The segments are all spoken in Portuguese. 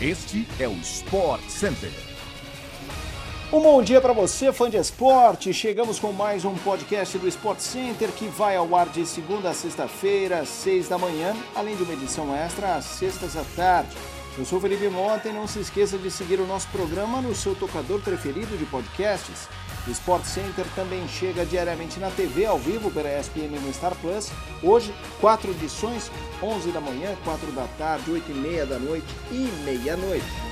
Este é o Sport Center. Um bom dia para você, fã de esporte. Chegamos com mais um podcast do Sport Center que vai ao ar de segunda a sexta-feira, às seis da manhã, além de uma edição extra às sextas à tarde. Eu sou Felipe Mota e não se esqueça de seguir o nosso programa no seu tocador preferido de podcasts. O Sport Center também chega diariamente na TV ao vivo pela ESPN no Star Plus. Hoje, quatro edições, 11 da manhã, 4 da tarde, 8 e meia da noite e meia-noite.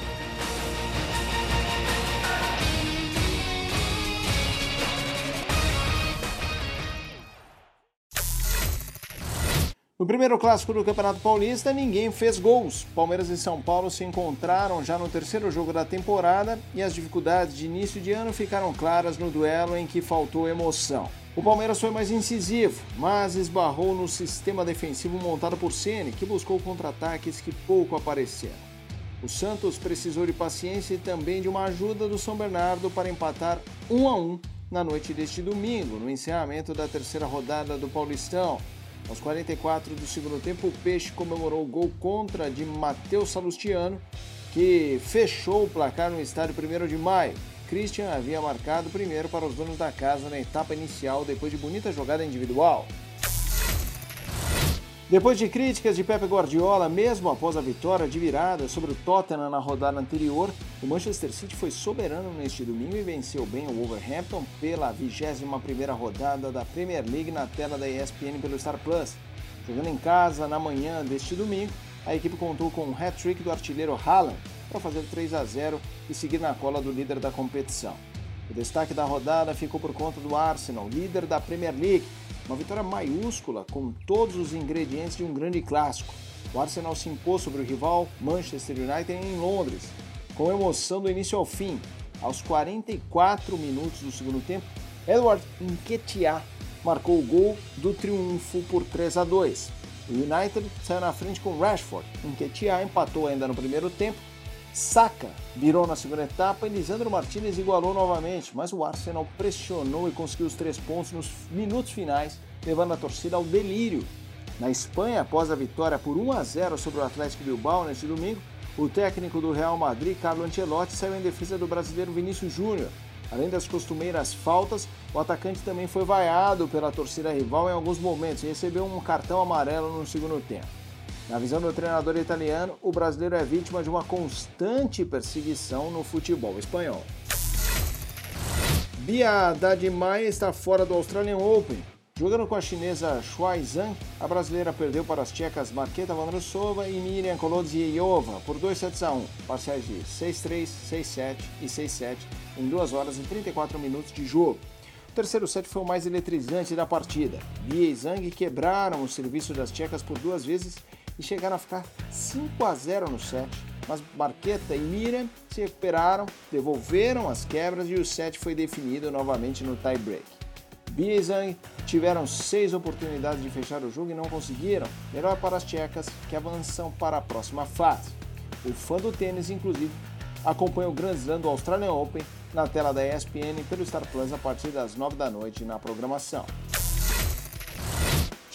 No primeiro clássico do Campeonato Paulista, ninguém fez gols. Palmeiras e São Paulo se encontraram já no terceiro jogo da temporada e as dificuldades de início de ano ficaram claras no duelo em que faltou emoção. O Palmeiras foi mais incisivo, mas esbarrou no sistema defensivo montado por Ceni, que buscou contra-ataques que pouco apareceram. O Santos precisou de paciência e também de uma ajuda do São Bernardo para empatar 1 a 1 na noite deste domingo, no encerramento da terceira rodada do Paulistão. Aos 44 do segundo tempo, o Peixe comemorou o gol contra de Matheus Salustiano, que fechou o placar no estádio 1 de maio. Christian havia marcado primeiro para os donos da casa na etapa inicial, depois de bonita jogada individual. Depois de críticas de Pepe Guardiola, mesmo após a vitória de virada sobre o Tottenham na rodada anterior, o Manchester City foi soberano neste domingo e venceu bem o Wolverhampton pela 21ª rodada da Premier League na tela da ESPN pelo Star Plus. Jogando em casa na manhã deste domingo, a equipe contou com um hat-trick do artilheiro Haaland para fazer 3 a 0 e seguir na cola do líder da competição. O destaque da rodada ficou por conta do Arsenal, líder da Premier League, uma vitória maiúscula com todos os ingredientes de um grande clássico. O Arsenal se impôs sobre o rival Manchester United em Londres, com emoção do início ao fim. Aos 44 minutos do segundo tempo, Edward Nketiah marcou o gol do triunfo por 3 a 2. O United saiu na frente com Rashford. Nketiah empatou ainda no primeiro tempo Saka virou na segunda etapa e Lisandro Martinez igualou novamente, mas o Arsenal pressionou e conseguiu os três pontos nos minutos finais, levando a torcida ao delírio. Na Espanha, após a vitória por 1 a 0 sobre o Atlético Bilbao neste domingo, o técnico do Real Madrid, Carlo Ancelotti, saiu em defesa do brasileiro Vinícius Júnior. Além das costumeiras faltas, o atacante também foi vaiado pela torcida rival em alguns momentos e recebeu um cartão amarelo no segundo tempo. Na visão do treinador italiano, o brasileiro é vítima de uma constante perseguição no futebol espanhol. Bia Haddad Maia está fora do Australian Open. Jogando com a chinesa Shuai Zhang, a brasileira perdeu para as tchecas Marketa Vandrousova e Miriam Kolodziejova por 2 sets a 1, parciais de 6-3, 6-7 e 6-7 em 2 horas e 34 minutos de jogo. O terceiro set foi o mais eletrizante da partida. Bia e Zhang quebraram o serviço das tchecas por duas vezes e chegaram a ficar 5 a 0 no set. Mas Marqueta e Miriam se recuperaram, devolveram as quebras e o set foi definido novamente no tie-break. Bia e tiveram seis oportunidades de fechar o jogo e não conseguiram. Melhor para as tchecas que avançam para a próxima fase. O fã do tênis, inclusive, acompanha o Grand Slam do Australian Open na tela da ESPN pelo Star Plus a partir das 9 da noite na programação.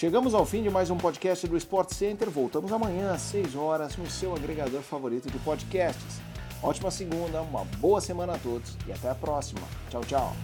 Chegamos ao fim de mais um podcast do Sport Center. Voltamos amanhã às 6 horas no seu agregador favorito de podcasts. Ótima segunda, uma boa semana a todos e até a próxima. Tchau, tchau.